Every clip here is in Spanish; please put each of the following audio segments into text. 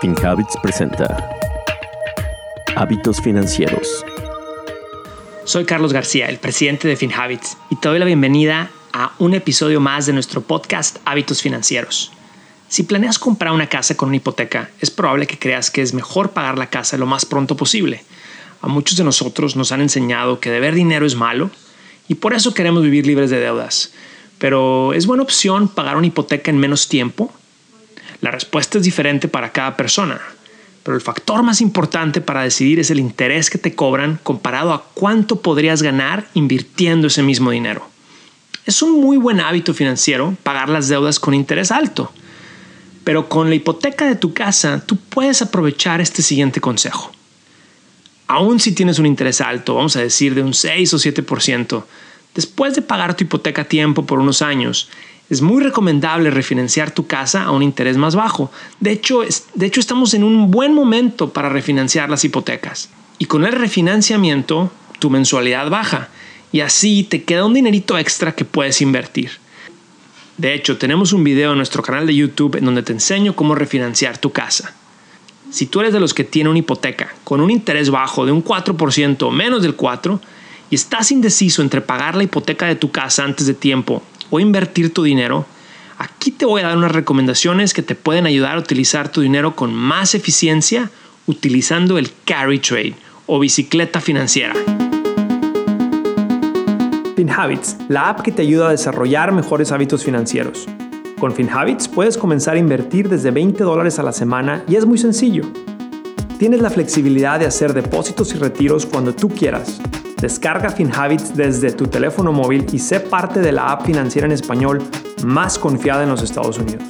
FinHabits presenta Hábitos Financieros. Soy Carlos García, el presidente de FinHabits, y te doy la bienvenida a un episodio más de nuestro podcast Hábitos Financieros. Si planeas comprar una casa con una hipoteca, es probable que creas que es mejor pagar la casa lo más pronto posible. A muchos de nosotros nos han enseñado que deber dinero es malo y por eso queremos vivir libres de deudas. Pero ¿es buena opción pagar una hipoteca en menos tiempo? La respuesta es diferente para cada persona, pero el factor más importante para decidir es el interés que te cobran comparado a cuánto podrías ganar invirtiendo ese mismo dinero. Es un muy buen hábito financiero pagar las deudas con interés alto, pero con la hipoteca de tu casa tú puedes aprovechar este siguiente consejo. Aún si tienes un interés alto, vamos a decir de un 6 o 7%, después de pagar tu hipoteca a tiempo por unos años, es muy recomendable refinanciar tu casa a un interés más bajo. De hecho, de hecho, estamos en un buen momento para refinanciar las hipotecas. Y con el refinanciamiento, tu mensualidad baja. Y así te queda un dinerito extra que puedes invertir. De hecho, tenemos un video en nuestro canal de YouTube en donde te enseño cómo refinanciar tu casa. Si tú eres de los que tiene una hipoteca con un interés bajo de un 4% o menos del 4%, y estás indeciso entre pagar la hipoteca de tu casa antes de tiempo o invertir tu dinero, aquí te voy a dar unas recomendaciones que te pueden ayudar a utilizar tu dinero con más eficiencia utilizando el carry trade o bicicleta financiera. FinHabits, la app que te ayuda a desarrollar mejores hábitos financieros. Con FinHabits puedes comenzar a invertir desde 20 dólares a la semana y es muy sencillo. Tienes la flexibilidad de hacer depósitos y retiros cuando tú quieras Descarga FinHabits desde tu teléfono móvil y sé parte de la app financiera en español más confiada en los Estados Unidos.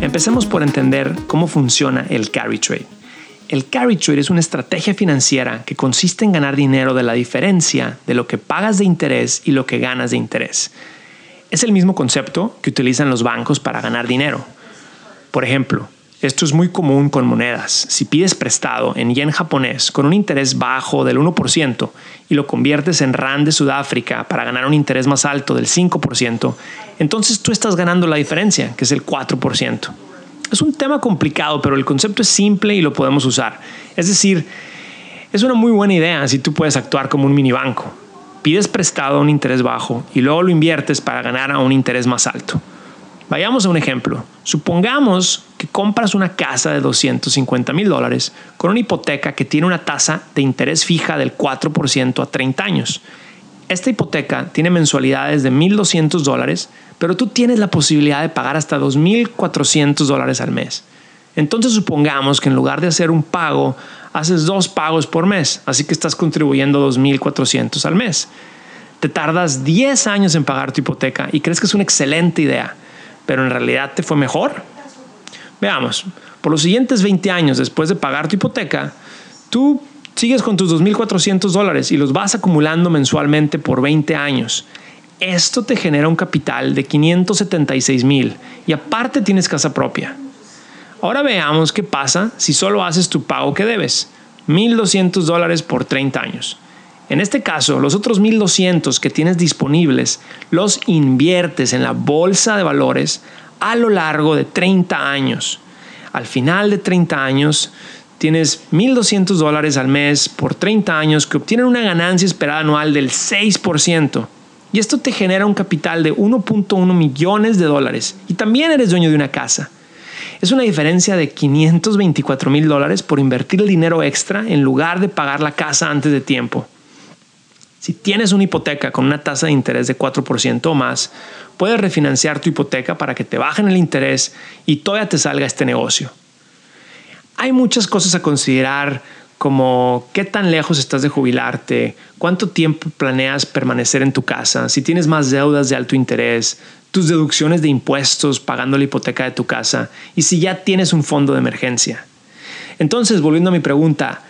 Empecemos por entender cómo funciona el carry trade. El carry trade es una estrategia financiera que consiste en ganar dinero de la diferencia de lo que pagas de interés y lo que ganas de interés. Es el mismo concepto que utilizan los bancos para ganar dinero. Por ejemplo, esto es muy común con monedas. Si pides prestado en yen japonés con un interés bajo del 1% y lo conviertes en rand de Sudáfrica para ganar un interés más alto del 5%, entonces tú estás ganando la diferencia, que es el 4%. Es un tema complicado, pero el concepto es simple y lo podemos usar. Es decir, es una muy buena idea si tú puedes actuar como un mini banco. Pides prestado a un interés bajo y luego lo inviertes para ganar a un interés más alto. Vayamos a un ejemplo. Supongamos que compras una casa de 250 mil dólares con una hipoteca que tiene una tasa de interés fija del 4% a 30 años. Esta hipoteca tiene mensualidades de 1.200 dólares, pero tú tienes la posibilidad de pagar hasta 2.400 dólares al mes. Entonces supongamos que en lugar de hacer un pago, haces dos pagos por mes, así que estás contribuyendo 2.400 al mes. Te tardas 10 años en pagar tu hipoteca y crees que es una excelente idea pero en realidad te fue mejor. Veamos, por los siguientes 20 años después de pagar tu hipoteca, tú sigues con tus 2.400 dólares y los vas acumulando mensualmente por 20 años. Esto te genera un capital de 576 mil y aparte tienes casa propia. Ahora veamos qué pasa si solo haces tu pago que debes, 1.200 dólares por 30 años. En este caso, los otros 1200 que tienes disponibles los inviertes en la bolsa de valores a lo largo de 30 años. Al final de 30 años, tienes 1.200 dólares al mes por 30 años que obtienen una ganancia esperada anual del 6%. Y esto te genera un capital de 1.1 millones de dólares. Y también eres dueño de una casa. Es una diferencia de 524 mil dólares por invertir el dinero extra en lugar de pagar la casa antes de tiempo. Si tienes una hipoteca con una tasa de interés de 4% o más, puedes refinanciar tu hipoteca para que te bajen el interés y todavía te salga este negocio. Hay muchas cosas a considerar como qué tan lejos estás de jubilarte, cuánto tiempo planeas permanecer en tu casa, si tienes más deudas de alto interés, tus deducciones de impuestos pagando la hipoteca de tu casa y si ya tienes un fondo de emergencia. Entonces, volviendo a mi pregunta,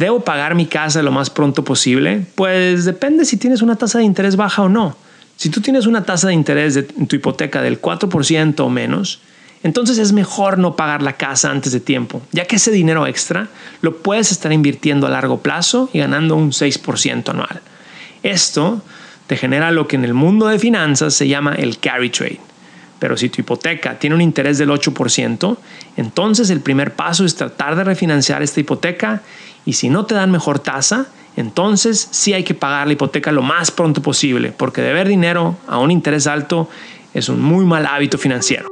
¿Debo pagar mi casa lo más pronto posible? Pues depende si tienes una tasa de interés baja o no. Si tú tienes una tasa de interés en tu hipoteca del 4% o menos, entonces es mejor no pagar la casa antes de tiempo, ya que ese dinero extra lo puedes estar invirtiendo a largo plazo y ganando un 6% anual. Esto te genera lo que en el mundo de finanzas se llama el carry trade. Pero si tu hipoteca tiene un interés del 8%, entonces el primer paso es tratar de refinanciar esta hipoteca y si no te dan mejor tasa, entonces sí hay que pagar la hipoteca lo más pronto posible, porque deber dinero a un interés alto es un muy mal hábito financiero.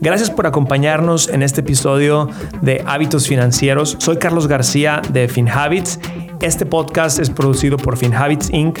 Gracias por acompañarnos en este episodio de Hábitos Financieros. Soy Carlos García de FinHabits. Este podcast es producido por FinHabits Inc.